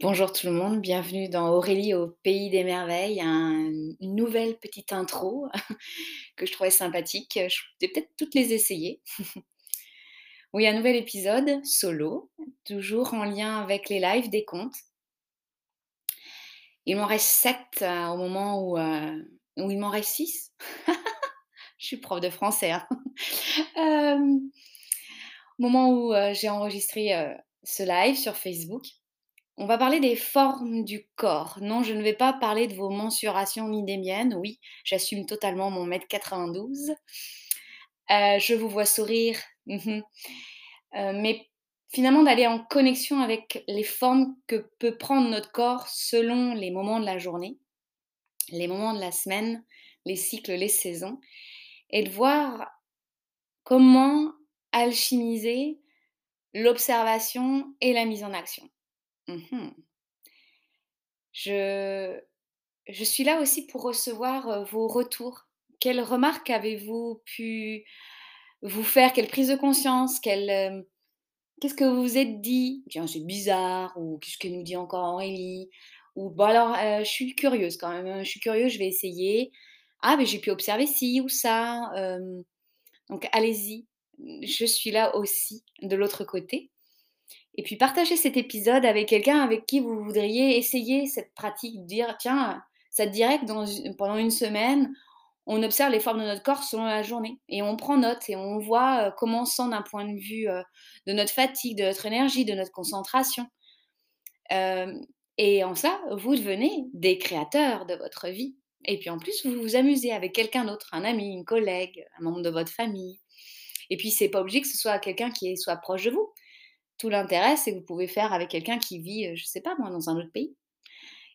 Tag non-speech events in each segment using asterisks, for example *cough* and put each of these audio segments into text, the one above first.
Bonjour tout le monde, bienvenue dans Aurélie au pays des merveilles, une nouvelle petite intro *laughs* que je trouvais sympathique. Je vais peut-être toutes les essayer. *laughs* oui, un nouvel épisode solo, toujours en lien avec les lives des comptes. Il m'en reste 7 euh, au moment où, euh, où il m'en reste 6. *laughs* je suis prof de français. Hein. *laughs* Euh, au moment où j'ai enregistré ce live sur Facebook. On va parler des formes du corps. Non, je ne vais pas parler de vos mensurations ni des miennes. Oui, j'assume totalement mon mètre 92. Euh, je vous vois sourire. Mhm. Euh, mais finalement, d'aller en connexion avec les formes que peut prendre notre corps selon les moments de la journée, les moments de la semaine, les cycles, les saisons, et de voir comment alchimiser l'observation et la mise en action. Mmh je, je suis là aussi pour recevoir vos retours. Quelles remarques avez-vous pu vous faire? Quelle prise de conscience? Qu'est-ce que vous vous êtes dit? Tiens, c'est bizarre, ou qu'est-ce que nous dit encore Aurélie? Ou bon, alors, je suis curieuse quand même, hein, je suis curieuse, je vais essayer. Ah, mais j'ai pu observer ci ou ça. donc, allez-y, je suis là aussi de l'autre côté. Et puis partagez cet épisode avec quelqu'un avec qui vous voudriez essayer cette pratique, dire tiens, ça te dirait que pendant une semaine, on observe les formes de notre corps selon la journée et on prend note et on voit comment on sent d'un point de vue de notre fatigue, de notre énergie, de notre concentration. Et en ça, vous devenez des créateurs de votre vie. Et puis en plus, vous vous amusez avec quelqu'un d'autre, un ami, une collègue, un membre de votre famille. Et puis c'est pas obligé que ce soit quelqu'un qui soit proche de vous. Tout l'intérêt, c'est que vous pouvez faire avec quelqu'un qui vit, je sais pas moi, dans un autre pays.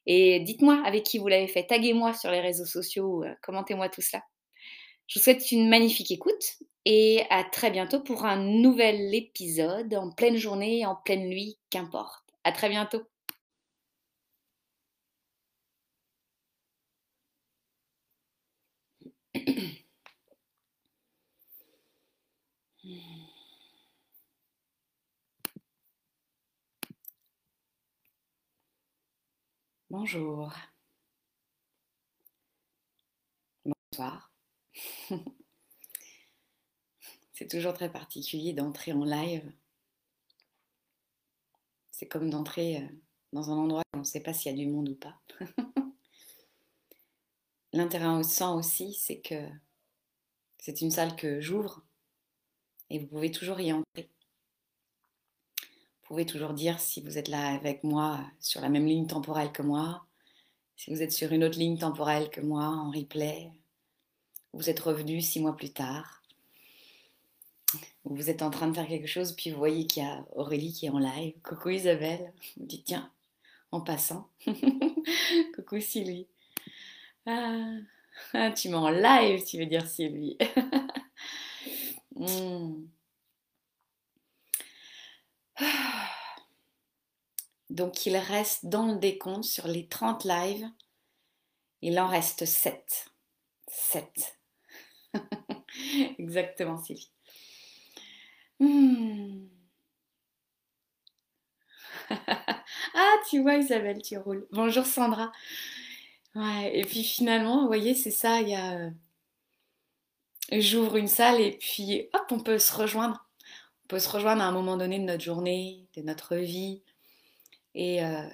Et dites-moi avec qui vous l'avez fait. Taguez-moi sur les réseaux sociaux, commentez-moi tout cela. Je vous souhaite une magnifique écoute et à très bientôt pour un nouvel épisode en pleine journée, en pleine nuit, qu'importe. À très bientôt. Bonjour. Bonsoir. *laughs* C'est toujours très particulier d'entrer en live. C'est comme d'entrer euh, dans un endroit où on ne sait pas s'il y a du monde ou pas. *laughs* L'intérêt sens aussi, c'est que c'est une salle que j'ouvre et vous pouvez toujours y entrer pouvez toujours dire si vous êtes là avec moi sur la même ligne temporelle que moi, si vous êtes sur une autre ligne temporelle que moi en replay, vous êtes revenu six mois plus tard, ou vous êtes en train de faire quelque chose, puis vous voyez qu'il y a Aurélie qui est en live. Coucou Isabelle, vous dites tiens, en passant. *laughs* Coucou Sylvie. Ah, ah, *laughs* tu m'es en live, tu veux dire Sylvie. *laughs* Hmm. Donc il reste dans le décompte sur les 30 lives, il en reste 7. 7. *laughs* Exactement, Sylvie. Hmm. *laughs* ah, tu vois, Isabelle, tu roules. Bonjour, Sandra. Ouais, et puis finalement, vous voyez, c'est ça, il y a. Euh, j'ouvre une salle et puis hop, on peut se rejoindre. Peut se rejoindre à un moment donné de notre journée, de notre vie, et euh,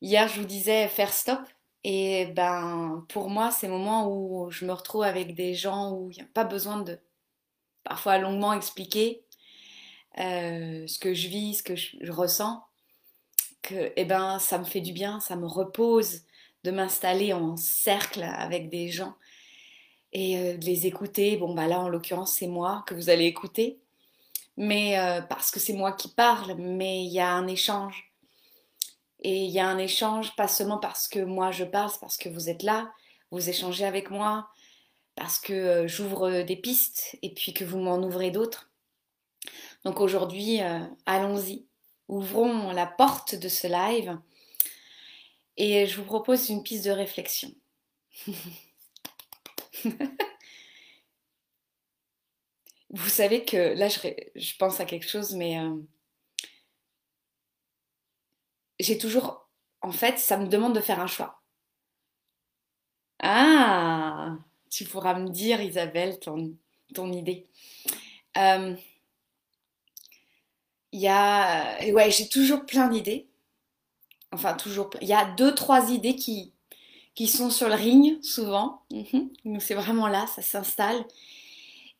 hier, je vous disais faire stop. Et ben, pour moi, c'est le moment où je me retrouve avec des gens où il n'y a pas besoin de parfois longuement expliquer euh, ce que je vis, ce que je, ressens. Que, eh ben, ça me fait du bien, ça me repose de m'installer en cercle avec des gens et euh, de les écouter. Bon, bah là, en l'occurrence, c'est moi que vous allez écouter mais euh, parce que c'est moi qui parle, mais il y a un échange. Et il y a un échange, pas seulement parce que moi je parle, c'est parce que vous êtes là, vous échangez avec moi, parce que euh, j'ouvre des pistes et puis que vous m'en ouvrez d'autres. Donc aujourd'hui, euh, allons-y, ouvrons la porte de ce live et je vous propose une piste de réflexion. *laughs* vous savez que là, je, pense à quelque chose, mais euh, j'ai toujours, en fait, ça me demande de faire un choix. Ah, tu pourras me dire, Isabelle, ton, ton idée. Euh, il y a, ouais, j'ai toujours plein d'idées. Enfin, toujours. Il y a deux, trois idées qui, qui sont sur le ring souvent. Mhm. C'est vraiment là, ça s'installe.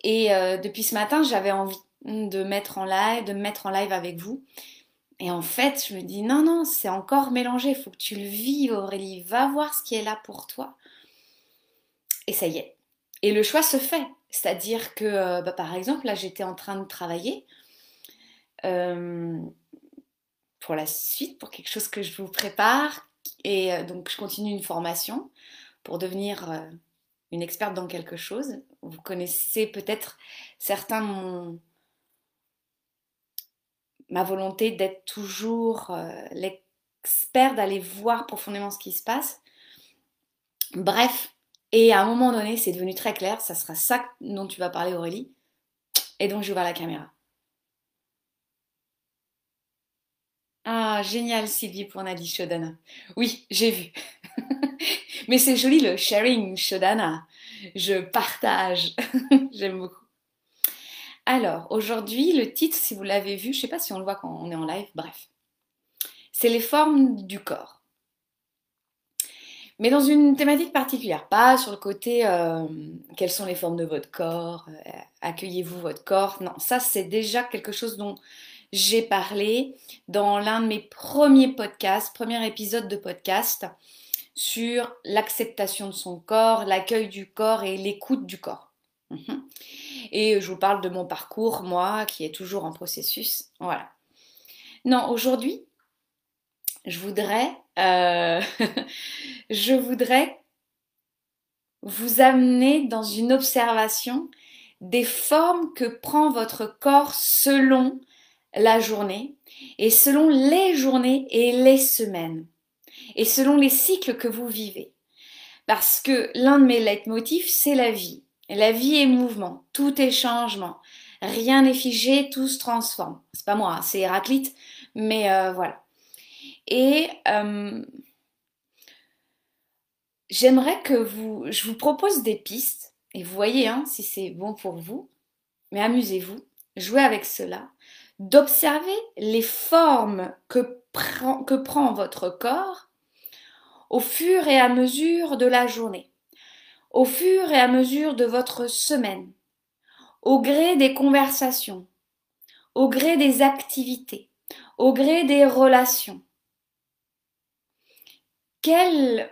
Et euh, depuis ce matin, j'avais envie de mettre en live, de me mettre en live avec vous. Et en fait, je me dis non, non, c'est encore mélangé. Il faut que tu le vives, Aurélie. Va voir ce qui est là pour toi. Et ça y est. Et le choix se fait. C'est-à-dire que, euh, bah, par exemple, là, j'étais en train de travailler euh, pour la suite, pour quelque chose que je vous prépare. Et donc, je continue une formation pour devenir une experte dans quelque chose. Vous connaissez peut-être certains ma volonté d'être toujours euh, l'expert, d'aller voir profondément ce qui se passe. Bref, et à un moment donné, c'est devenu très clair, ça sera ça dont tu vas parler Aurélie. Et donc vois la caméra. Ah, génial Sylvie pour Nadie Shodana. Oui, j'ai vu. *laughs* Mais c'est joli le sharing Shodana. Je partage. *laughs* J'aime beaucoup. Alors, aujourd'hui, le titre, si vous l'avez vu, je ne sais pas si on le voit quand on est en live, bref. C'est les formes du corps. Mais dans une thématique particulière, pas sur le côté euh, quelles sont les formes de votre corps, euh, accueillez-vous votre corps. Non, ça c'est déjà quelque chose dont j'ai parlé dans l'un de mes premiers podcasts, premier épisode de podcast sur l'acceptation de son corps, l'accueil du corps et l'écoute du corps. Mhm. Et je vous parle de mon parcours, moi, qui est toujours en processus. Voilà. Non, aujourd'hui, je voudrais, euh, *laughs* je voudrais vous amener dans une observation des formes que prend votre corps selon la journée et selon les journées et les semaines et selon les cycles que vous vivez. Parce que l'un de mes leitmotifs, c'est la vie. La vie est mouvement, tout est changement. Rien n'est figé, tout se transforme. C'est pas moi, hein, c'est Héraclite, mais euh, voilà. Et euh, j'aimerais que vous, je vous propose des pistes, et vous voyez hein, si c'est bon pour vous, mais amusez-vous, jouez avec cela, d'observer les formes que que prend votre corps au fur et à mesure de la journée, au fur et à mesure de votre semaine, au gré des conversations, au gré des activités, au gré des relations. Quelle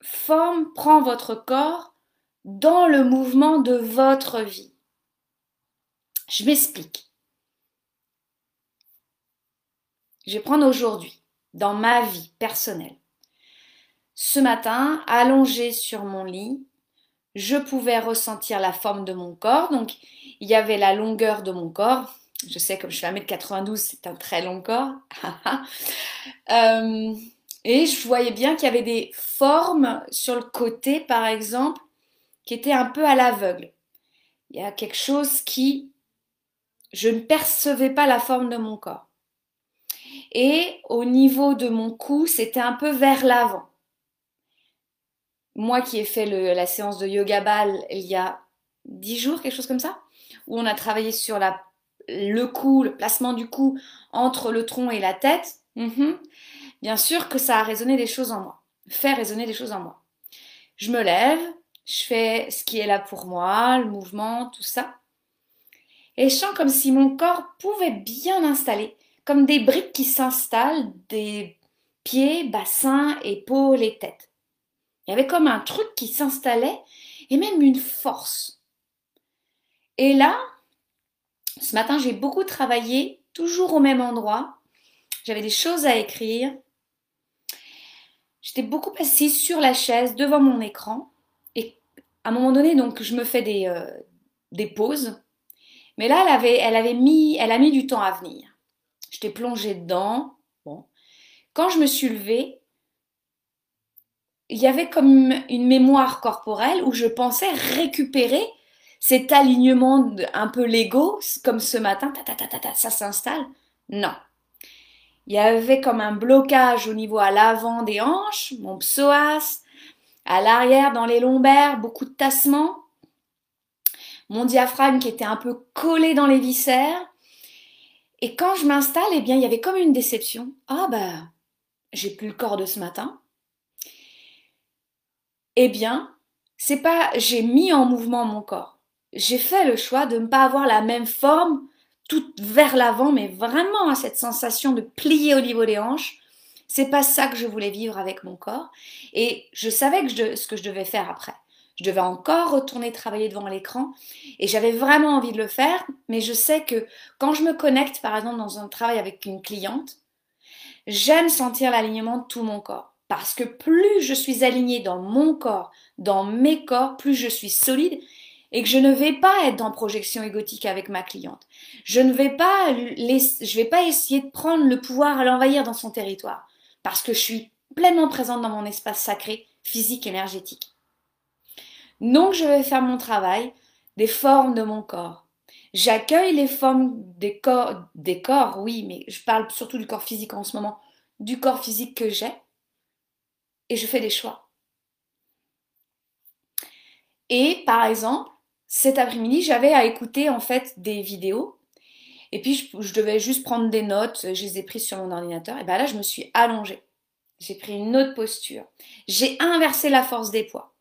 forme prend votre corps dans le mouvement de votre vie? Je m'explique. Je vais prendre aujourd'hui, dans ma vie personnelle. Ce matin, allongée sur mon lit, je pouvais ressentir la forme de mon corps. Donc, il y avait la longueur de mon corps. Je sais, comme je fais 1m92, c'est un très long corps. *laughs* Euh, et je voyais bien qu'il y avait des formes sur le côté, par exemple, qui étaient un peu à l'aveugle. Il y a quelque chose qui... Je ne percevais pas la forme de mon corps. Et au niveau de mon cou, c'était un peu vers l'avant moi qui ai fait la séance de yoga ball il y a dix jours, quelque chose comme ça, où on a travaillé sur le cou, le placement du cou entre le tronc et la tête, mhm, bien sûr que ça a résonné des choses en moi, fait résonner des choses en moi. Je me lève, je fais ce qui est là pour moi, le mouvement, tout ça. Et je sens comme si mon corps pouvait bien installer, comme des briques qui s'installent, des pieds, bassins, épaules et tête. Il y avait comme un truc qui s'installait et même une force. Et là, ce matin, j'ai beaucoup travaillé, toujours au même endroit. J'avais des choses à écrire. J'étais beaucoup assise sur la chaise devant mon écran. Et à un moment donné, donc, je me fais des, euh, des pauses. Mais là, elle avait, elle avait mis, elle a mis du temps à venir. J'étais plongée dedans. Bon. Quand je me suis levée, il y avait comme une mémoire corporelle où je pensais récupérer cet alignement un peu Lego, comme ce matin, ça s'installe. Non. Il y avait comme un blocage au niveau à l'avant des hanches, mon psoas, à l'arrière dans les lombaires, beaucoup de tassements, mon diaphragme qui était un peu collé dans les viscères. Et quand je m'installe, eh bien, il y avait comme une déception. Ah ben, j'ai plus le corps de ce matin. Eh bien, c'est pas j'ai mis en mouvement mon corps. J'ai fait le choix de ne pas avoir la même forme toute vers l'avant, mais vraiment à cette sensation de plier au niveau des hanches. C'est pas ça que je voulais vivre avec mon corps. Et je savais ce que je devais faire après. Je devais encore retourner travailler devant l'écran et j'avais vraiment envie de le faire, mais je sais que quand je me connecte, par exemple, dans un travail avec une cliente, j'aime sentir l'alignement de tout mon corps. Parce que plus je suis alignée dans mon corps, dans mes corps, plus je suis solide et que je ne vais pas être dans projection égotique avec ma cliente. Je ne vais pas, vais pas essayer de prendre le pouvoir à l'envahir dans son territoire parce que je suis pleinement présente dans mon espace sacré, physique, énergétique. Donc je vais faire mon travail des formes de mon corps. J'accueille les formes des corps, des corps, oui, mais je parle surtout du corps physique en ce moment, du corps physique que j'ai, et je fais des choix. Et par exemple, cet après-midi, j'avais à écouter en fait des vidéos. Et puis je, devais juste prendre des notes, je les ai prises sur mon ordinateur. Et bien là, je me suis allongée. J'ai pris une autre posture. J'ai inversé la force des poids.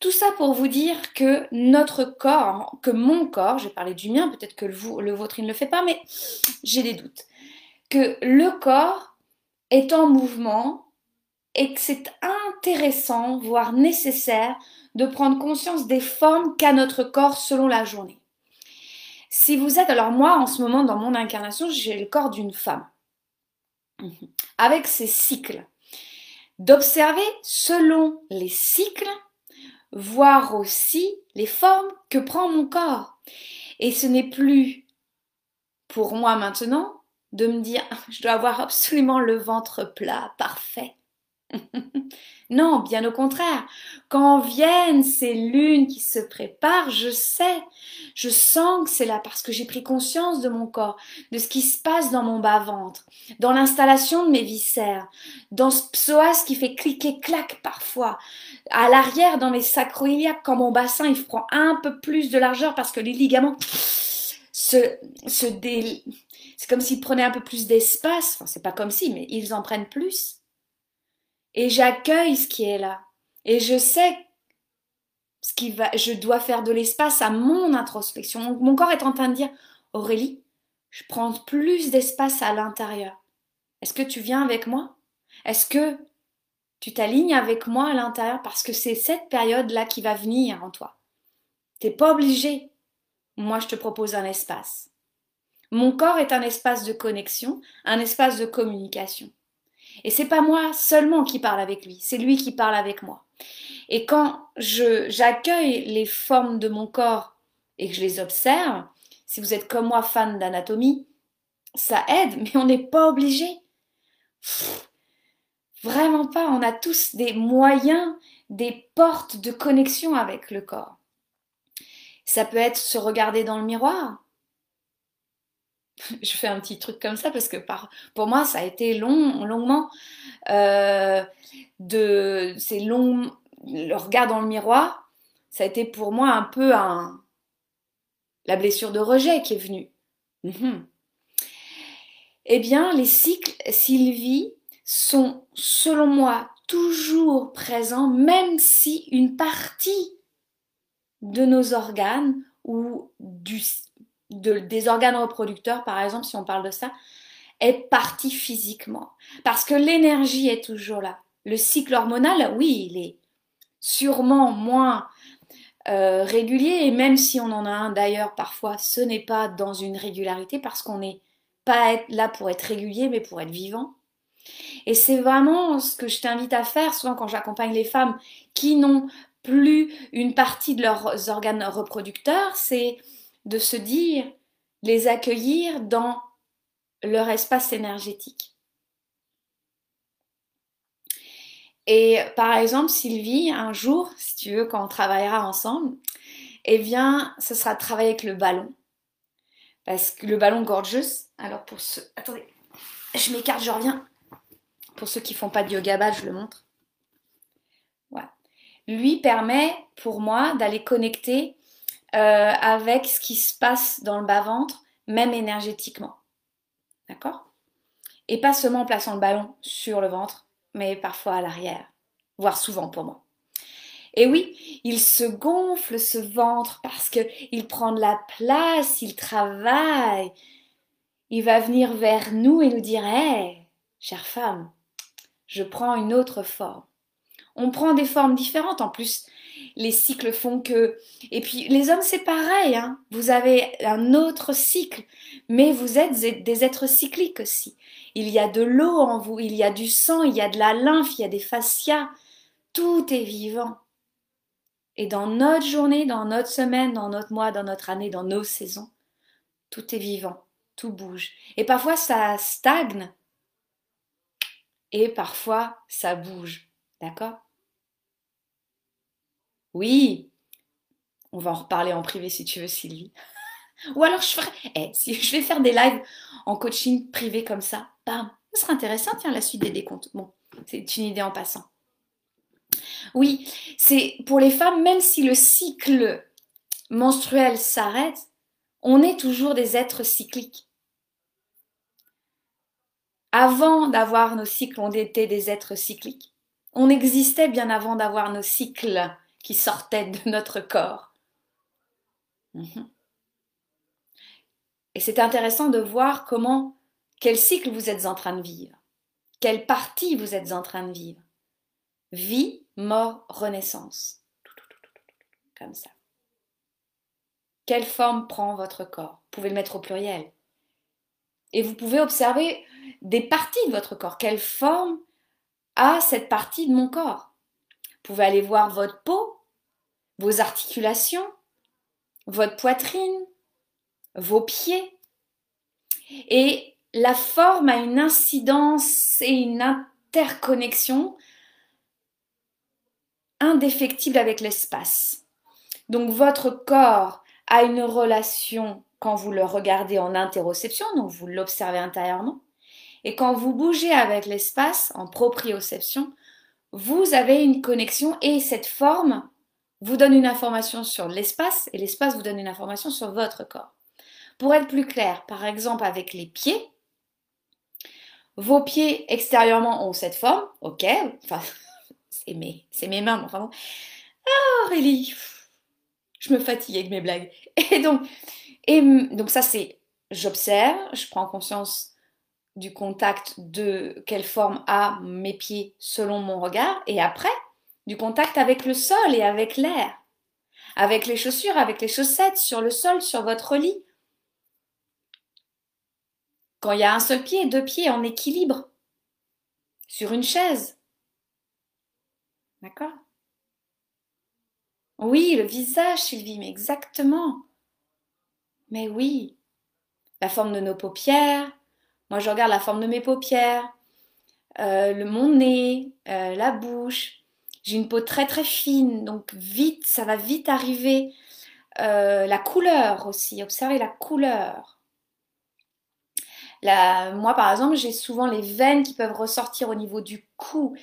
Tout ça pour vous dire que notre corps, que mon corps, je vais parler du mien, peut-être que le, le vôtre il ne le fait pas, mais j'ai des doutes. Que le corps est en mouvement et que c'est intéressant, voire nécessaire, de prendre conscience des formes qu'a notre corps selon la journée. Si vous êtes, alors moi en ce moment dans mon incarnation, j'ai le corps d'une femme, avec ses cycles. D'observer selon les cycles, voir aussi les formes que prend mon corps. Et ce n'est plus pour moi maintenant de me dire *laughs* je dois avoir absolument le ventre plat, parfait. *laughs* non, bien au contraire. Quand viennent ces lunes qui se préparent, je sais, je sens que c'est là parce que j'ai pris conscience de mon corps, de ce qui se passe dans mon bas-ventre, dans l'installation de mes viscères, dans ce psoas qui fait cliquer clac parfois, à l'arrière dans mes sacroiliacs quand mon bassin il prend un peu plus de largeur parce que les ligaments *sniffs* se, se dé... c'est comme s'ils prenaient un peu plus d'espace, enfin c'est pas comme si, mais ils en prennent plus. Et j'accueille ce qui est là. Et je sais ce qui va, je dois faire de l'espace à mon introspection. Mon corps est en train de dire, Aurélie, je prends plus d'espace à l'intérieur. Est-ce que tu viens avec moi? Est-ce que tu t'alignes avec moi à l'intérieur? Parce que c'est cette période-là qui va venir en toi. T'es pas obligé. Moi, je te propose un espace. Mon corps est un espace de connexion, un espace de communication. Et c'est pas moi seulement qui parle avec lui, c'est lui qui parle avec moi. Et quand j'accueille les formes de mon corps et que je les observe, si vous êtes comme moi fan d'anatomie, ça aide, mais on n'est pas obligé. Vraiment pas, on a tous des moyens, des portes de connexion avec le corps. Ça peut être se regarder dans le miroir, *laughs* je fais un petit truc comme ça parce que pour moi, ça a été long, longuement euh, de le regard dans le miroir, ça a été pour moi un peu la blessure de rejet qui est venue. Mhm. Eh bien, les cycles Sylvie sont, selon moi, toujours présents, même si une partie de nos organes ou du, des organes reproducteurs, par exemple, si on parle de ça, est parti physiquement. Parce que l'énergie est toujours là. Le cycle hormonal, oui, il est sûrement moins euh, régulier, et même si on en a un d'ailleurs, parfois, ce n'est pas dans une régularité parce qu'on n'est pas là pour être régulier, mais pour être vivant. Et c'est vraiment ce que je t'invite à faire, souvent quand j'accompagne les femmes qui n'ont plus une partie de leurs organes reproducteurs, c'est de se dire, les accueillir dans leur espace énergétique. Et par exemple, Sylvie, un jour, si tu veux, quand on travaillera ensemble, eh bien, ce sera de travailler avec le ballon. Parce que le ballon gorgeous, alors pour ceux... Attendez, je m'écarte, je reviens. Pour ceux qui font pas de yoga ball, je le montre. Voilà. Lui permet pour moi d'aller connecter euh, avec ce qui se passe dans le bas-ventre, même énergétiquement. D'accord? Et pas seulement en plaçant le ballon sur le ventre, mais parfois à l'arrière, voire souvent pour moi. Et oui, il se gonfle ce ventre parce qu'il prend de la place, il travaille. Il va venir vers nous et nous dire Hé, chère femme, je prends une autre forme. On prend des formes différentes. En plus, les cycles font que. Et puis, les hommes, c'est pareil. Hein. Vous avez un autre cycle, mais vous êtes des êtres cycliques aussi. Il y a de l'eau en vous, il y a du sang, il y a de la lymphe, il y a des fascias. Tout est vivant. Et dans notre journée, dans notre semaine, dans notre mois, dans notre année, dans nos saisons, tout est vivant, tout bouge. Et parfois ça stagne et parfois ça bouge. D'accord? Oui, on va en reparler en privé si tu veux, Sylvie. *laughs* Ou alors je ferai, eh, si je vais faire des lives en coaching privé comme ça, bam, ce sera intéressant, tiens, la suite des décomptes. Bon, c'est une idée en passant. Oui, c'est pour les femmes, même si le cycle menstruel s'arrête, on est toujours des êtres cycliques. Avant d'avoir nos cycles, on était des êtres cycliques. On existait bien avant d'avoir nos cycles qui sortaient de notre corps. Mhm. Et c'est intéressant de voir comment, quel cycle vous êtes en train de vivre, quelle partie vous êtes en train de vivre. Vie, mort, renaissance. Comme ça. Quelle forme prend votre corps? Vous pouvez le mettre au pluriel. Et vous pouvez observer des parties de votre corps. Quelle forme a cette partie de mon corps? Vous pouvez aller voir votre peau, vos articulations, votre poitrine, vos pieds. Et la forme a une incidence et une interconnexion indéfectible avec l'espace. Donc votre corps a une relation quand vous le regardez en interoception, donc vous l'observez intérieurement, et quand vous bougez avec l'espace en proprioception, vous avez une connexion et cette forme vous donne une information sur l'espace et l'espace vous donne une information sur votre corps. Pour être plus clair, par exemple avec les pieds, vos pieds extérieurement ont cette forme, ok, enfin *laughs* c'est mes, c'est mes mains, enfin Ah Aurélie, je me fatigue avec mes blagues. *laughs* Et donc, et donc ça c'est, j'observe, je prends conscience du contact de quelle forme a mes pieds selon mon regard, et après, du contact avec le sol et avec l'air, avec les chaussures, avec les chaussettes, sur le sol, sur votre lit. Quand il y a un seul pied, deux pieds en équilibre, sur une chaise, D'accord? Oui, le visage, Sylvie, mais exactement. Mais oui. La forme de nos paupières. Moi, je regarde la forme de mes paupières, euh, mon nez, euh, la bouche. J'ai une peau très très fine, donc vite, ça va vite arriver. Euh, la couleur aussi, observez la couleur. moi, par exemple, j'ai souvent les veines qui peuvent ressortir au niveau du cou.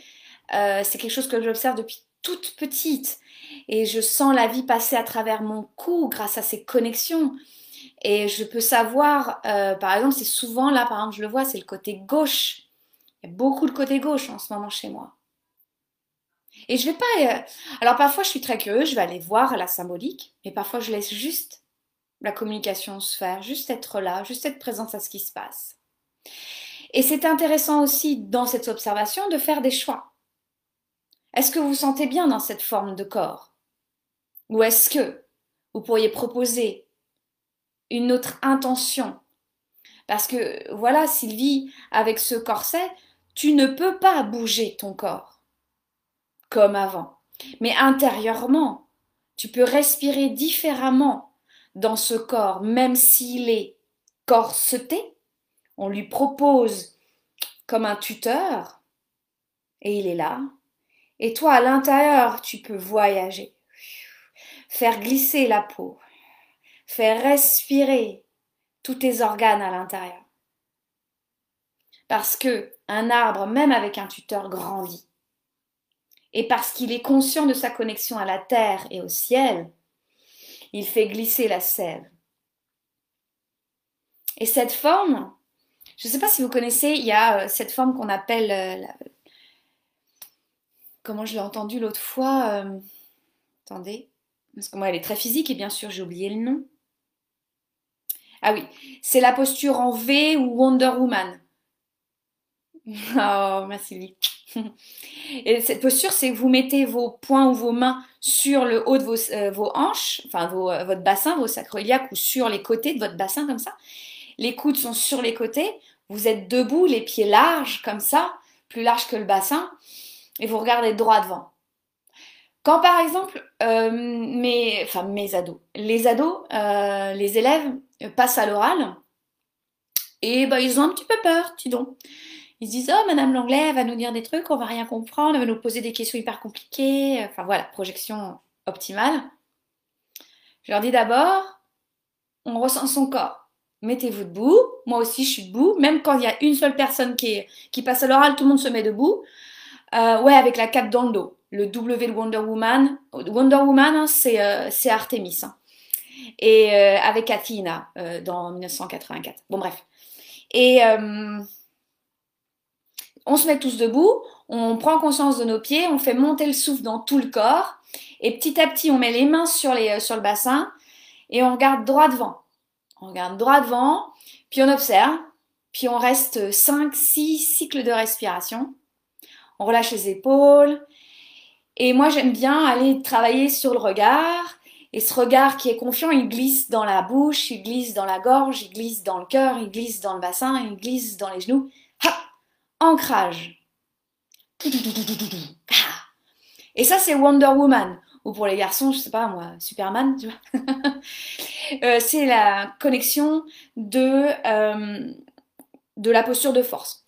Euh, c'est quelque chose que j'observe depuis toute petite. Et je sens la vie passer à travers mon cou grâce à ces connexions. Et je peux savoir, euh, par exemple, c'est souvent là, par exemple, je le vois, c'est le côté gauche. Il y a beaucoup de côté gauche en ce moment chez moi. Et je vais pas. Euh, alors parfois, je suis très curieuse, je vais aller voir la symbolique, mais parfois, je laisse juste la communication se faire, juste être là, juste être présente à ce qui se passe. Et c'est intéressant aussi dans cette observation de faire des choix. Est-ce que vous vous sentez bien dans cette forme de corps? Ou est-ce que vous pourriez proposer une autre intention? Parce que voilà, Sylvie, avec ce corset, tu ne peux pas bouger ton corps comme avant. Mais intérieurement, tu peux respirer différemment dans ce corps, même s'il est corseté. On lui propose comme un tuteur, et il est là, et toi, à l'intérieur, tu peux voyager. faire glisser la peau, faire respirer tous tes organes à l'intérieur. Parce que un arbre, même avec un tuteur, grandit. Et parce qu'il est conscient de sa connexion à la terre et au ciel, il fait glisser la sève. Et cette forme, je ne sais pas si vous connaissez, il y a euh, cette forme qu'on appelle, euh, comment je l'ai entendu l'autre fois, euh, attendez, parce que moi elle est très physique et bien sûr j'ai oublié le nom. Ah oui, c'est la posture en V ou Wonder Woman. *laughs* Oh, merci Et cette posture, c'est que vous mettez vos poings ou vos mains sur le haut de vos, vos hanches, enfin votre bassin, vos sacroiliacs ou sur les côtés de votre bassin comme ça les coudes sont sur les côtés, vous êtes debout, les pieds larges comme ça, plus larges que le bassin, et vous regardez droit devant. Quand par exemple euh, mes, enfin, mes ados, les ados, euh, les élèves passent à l'oral, et bah, ils ont un petit peu peur, dis donc. Ils se disent Oh, Madame Langlais, elle va nous dire des trucs, on va rien comprendre, elle va nous poser des questions hyper compliquées. Enfin voilà, projection optimale. Je leur dis d'abord On ressent son corps mettez-vous debout. Moi aussi, je suis debout. Même quand il y a une seule personne qui, qui passe à l'oral, tout le monde se met debout. Euh, ouais, avec la cape dans le dos. Le W de Wonder Woman. Wonder Woman, hein, euh, c'est Artemis. Hein. Et euh, avec Athena dans 1984. Bon, bref. Et on se met tous debout. On prend conscience de nos pieds. On fait monter le souffle dans tout le corps. Et petit à petit, on met les mains sur, sur le bassin. Et on regarde droit devant. On regarde droit devant, puis on observe, puis on reste 5, 6 cycles de respiration. On relâche les épaules. Et moi, j'aime bien aller travailler sur le regard. Et ce regard qui est confiant, il glisse dans la bouche, il glisse dans la gorge, il glisse dans le cœur, il glisse dans le bassin, il glisse dans les genoux. Ancrage. Et ça, c'est Wonder Woman ou pour les garçons, je sais pas moi, Superman, tu vois. *laughs* Euh, c'est la connexion de, euh, de la posture de force.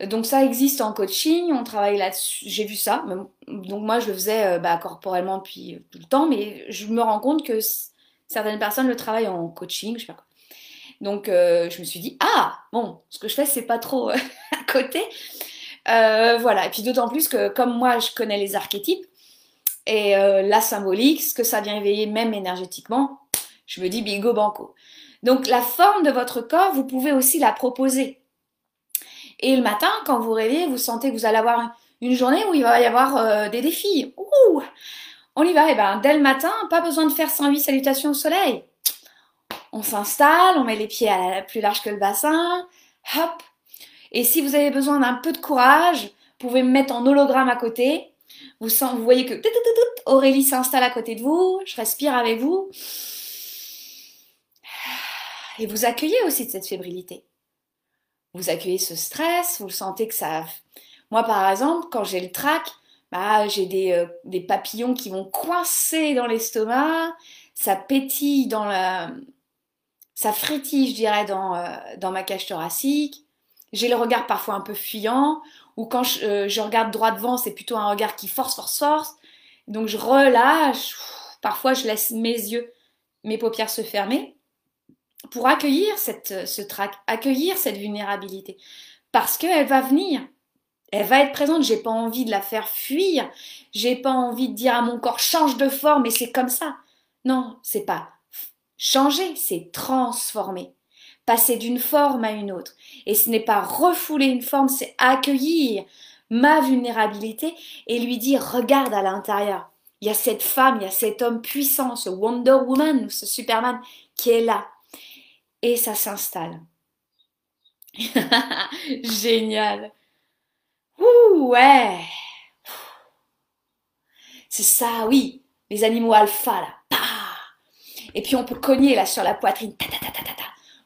Donc ça existe en coaching, on travaille là-dessus, j'ai vu ça. Donc moi je le faisais euh, bah, corporellement depuis tout le temps, mais je me rends compte que certaines personnes le travaillent en coaching, je sais pas Donc je me suis dit, ah, bon, ce que je fais c'est pas trop *laughs* à côté. voilà, et puis d'autant plus que comme moi je connais les archétypes, et euh, la symbolique, ce que ça vient éveiller même énergétiquement, je me dis bigo banco. Donc la forme de votre corps, vous pouvez aussi la proposer. Et le matin, quand vous réveillez, vous sentez que vous allez avoir une journée où il va y avoir euh, des défis. Ouh on y va, et eh ben dès le matin, pas besoin de faire 108 salutations au soleil. On s'installe, on met les pieds à la, plus large que le bassin, hop. Et si vous avez besoin d'un peu de courage, vous pouvez me mettre en hologramme à côté vous, vous voyez que Aurélie s'installe à côté de vous, je respire avec vous. Et vous accueillez aussi de cette fébrilité. Vous accueillez ce stress, vous sentez que ça... Moi, par exemple, quand j'ai le trac, bah, j'ai des, euh, des, papillons qui vont coincer dans l'estomac, ça pétille dans la... Ça frétille, je dirais, dans, euh, dans ma cage thoracique. J'ai le regard parfois un peu fuyant, ou quand euh, je, regarde droit devant, c'est plutôt un regard qui force, force, force. Donc je relâche. Parfois, je laisse mes yeux, mes paupières se fermer pour accueillir cette, euh, ce trac, accueillir cette vulnérabilité. Parce qu'elle va venir. Elle va être présente. J'ai pas envie de la faire fuir. J'ai pas envie de dire à mon corps change de forme et c'est comme ça. Non, c'est pas changer, c'est transformer passer d'une forme à une autre. Et ce n'est pas refouler une forme, c'est accueillir ma vulnérabilité et lui dire regarde à l'intérieur. Il y a cette femme, il y a cet homme puissant, ce Wonder Woman, ce Superman qui est là. Et ça s'installe. *laughs* Génial. Ouh, ouais. C'est ça, oui. Les animaux alpha, là. Et puis on peut cogner là sur la poitrine. Ta, ta, ta, ta, ta.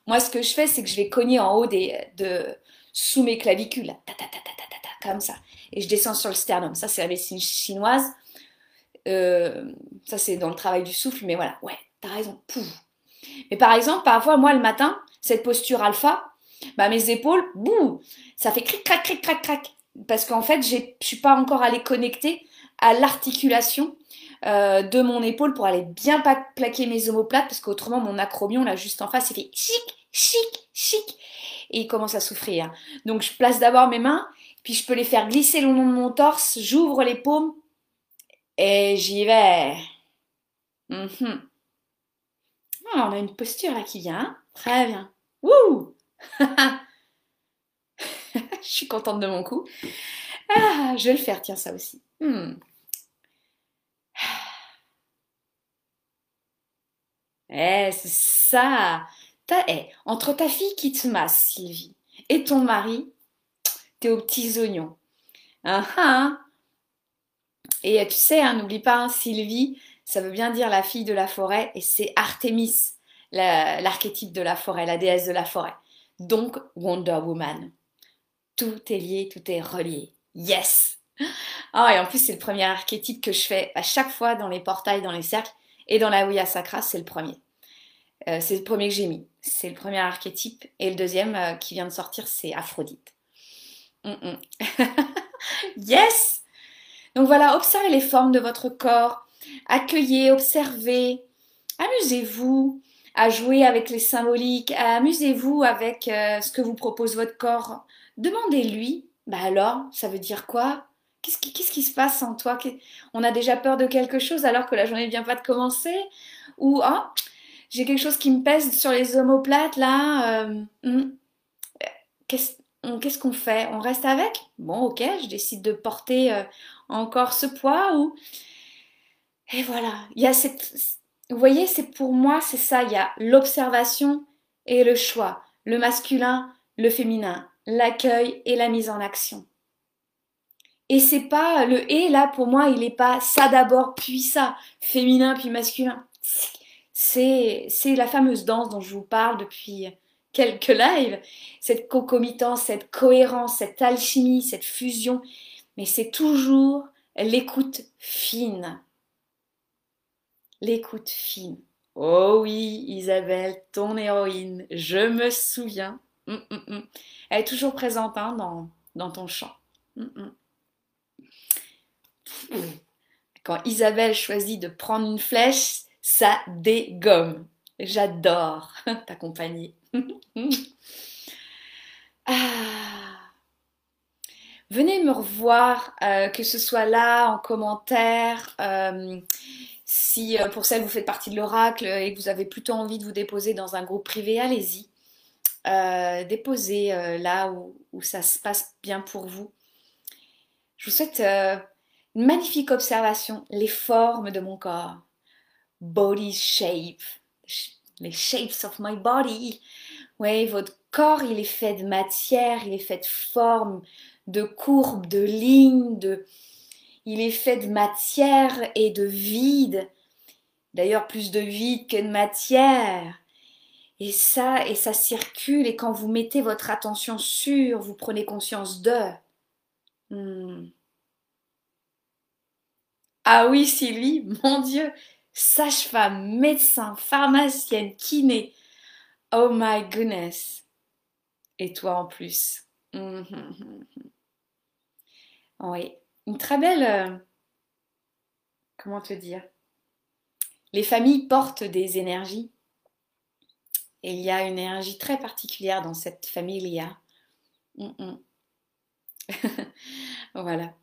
Moi, ce que je fais, c'est que je vais cogner en haut des, de, sous mes clavicules, comme ça. Et je descends sur le sternum. Ça, c'est la médecine chinoise. Euh, ça, c'est dans le travail du souffle. Mais voilà, ouais, t'as raison. Pouf. Mais par exemple, parfois, moi, le matin, cette posture alpha, bah, mes épaules, bouh, ça fait cric, crac, cric, crac, crac. Parce qu'en fait, je suis pas encore allée connecter à l'articulation euh, de mon épaule pour aller bien plaquer mes omoplates parce qu'autrement mon acromion là juste en face il fait chic, chic, chic et il commence à souffrir. Donc je place d'abord mes mains, puis je peux les faire glisser le long de mon torse, j'ouvre les paumes et j'y vais. Mhm. Ah, on a une posture là qui vient. Hein. Très bien. Wouh *laughs* Je suis contente de mon coup. Ah, je vais le faire, tiens, ça aussi. Hmm. Eh, c'est ça. Eh, entre ta fille qui te masse, Sylvie, et ton mari, t'es aux petits oignons. Ah. Et tu sais, hein, n'oublie pas, hein, Sylvie, ça veut bien dire la fille de la forêt, et c'est Artemis, l'archétype de la forêt, la déesse de la forêt. Donc Wonder Woman. Tout est lié, tout est relié. Yes Ah, et en plus, c'est le premier archétype que je fais à chaque fois dans les portails, dans les cercles, et dans la Ouya Sacra, c'est le premier. Euh, c'est le premier que j'ai mis. C'est le premier archétype. Et le deuxième euh, qui vient de sortir, c'est Aphrodite. Mm, mm. *laughs* yes Donc voilà, observez les formes de votre corps. Accueillez, observez. Amusez-vous à jouer avec les symboliques. Amusez-vous avec euh, ce que vous propose votre corps. Demandez-lui. Bah alors, ça veut dire quoi? Qu'est-ce qui, se passe en toi? On a déjà peur de quelque chose alors que la journée ne vient pas de commencer? Ou oh, j'ai quelque chose qui me pèse sur les omoplates là. Euh, hmm. Qu'est-ce qu'on fait? On reste avec? Bon, ok, je décide de porter euh, encore ce poids ou. Et voilà, il y a cette. Vous voyez, c'est pour moi, c'est ça. Il y a l'observation et le choix, le masculin, le féminin, l'accueil et la mise en action. Et c'est pas le et là pour moi, il n'est pas ça d'abord puis ça, féminin puis masculin c'est la fameuse danse dont je vous parle depuis quelques lives, cette concomitance, cette cohérence, cette alchimie, cette fusion, mais c'est toujours l'écoute fine. L'écoute fine. Oh oui, Isabelle, ton héroïne, je me souviens. Hum, hum, hum. Elle est toujours présente hein, dans, dans, ton chant. *sniffs* Quand Isabelle choisit de prendre une flèche, ça dégomme. J'adore *laughs* t'accompagner. *laughs* ah. Venez me revoir, euh, que ce soit là, en commentaire. Euh, si euh, pour celle vous faites partie de l'oracle et que vous avez plutôt envie de vous déposer dans un groupe privé, allez-y. déposez là où, ça se passe bien pour vous. Je vous souhaite une magnifique observation, les formes de mon corps body shape, les shapes of my body. Oui, votre corps, il est fait de matière, il est fait de forme, de courbes, de lignes, de... il est fait de matière et de vide. D'ailleurs, plus de vide que de matière. Et ça, et ça circule, et quand vous mettez votre attention sur, vous prenez conscience de. Hmm. Ah oui, Sylvie, mon Dieu, sage-femme, médecin, pharmacienne, kiné. Oh my goodness. Et toi en plus. Oui, une très belle... Euh, comment te dire? Les familles portent des énergies. Et il y a une énergie très particulière dans cette famille. *laughs* voilà.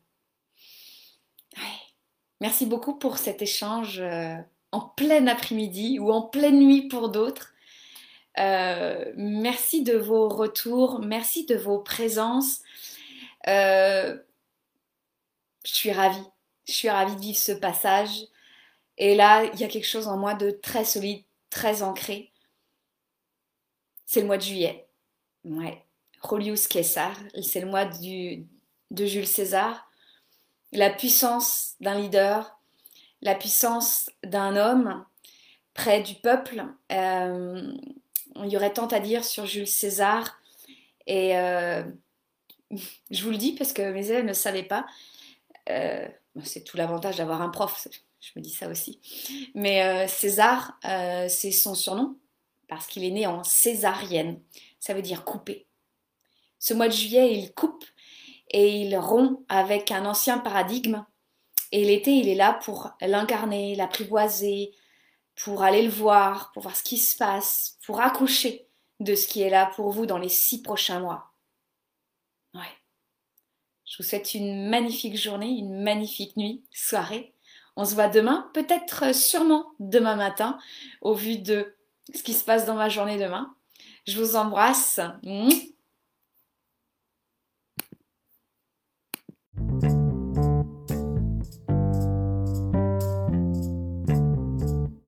Merci beaucoup pour cet échange euh, en plein après-midi ou en pleine nuit pour d'autres. Euh, merci de vos retours, merci de vos présences. Euh, je suis ravie, je suis ravie de vivre ce passage. Et là, il y a quelque chose en moi de très solide, très ancré. C'est le mois de juillet. Ouais. Rolius Caesar, c'est le mois de Jules César la puissance d'un leader, la puissance d'un homme près du peuple. Euh, il y aurait tant à dire sur Jules César. Et euh, *laughs* je vous le dis parce que mes élèves ne savaient pas. Euh, c'est tout l'avantage d'avoir un prof, je me dis ça aussi. Mais César, c'est son surnom parce qu'il est né en césarienne. Ça veut dire couper. Ce mois de juillet, il coupe et il rompt avec un ancien paradigme Et l'été, il est là pour l'incarner, l'apprivoiser, pour aller le voir, pour voir ce qui se passe, pour accoucher de ce qui est là pour vous dans les six prochains mois. Ouais. Je vous souhaite une magnifique journée, une magnifique nuit, soirée. On se voit demain, peut-être sûrement demain matin, au vu de ce qui se passe dans ma journée demain. Je vous embrasse.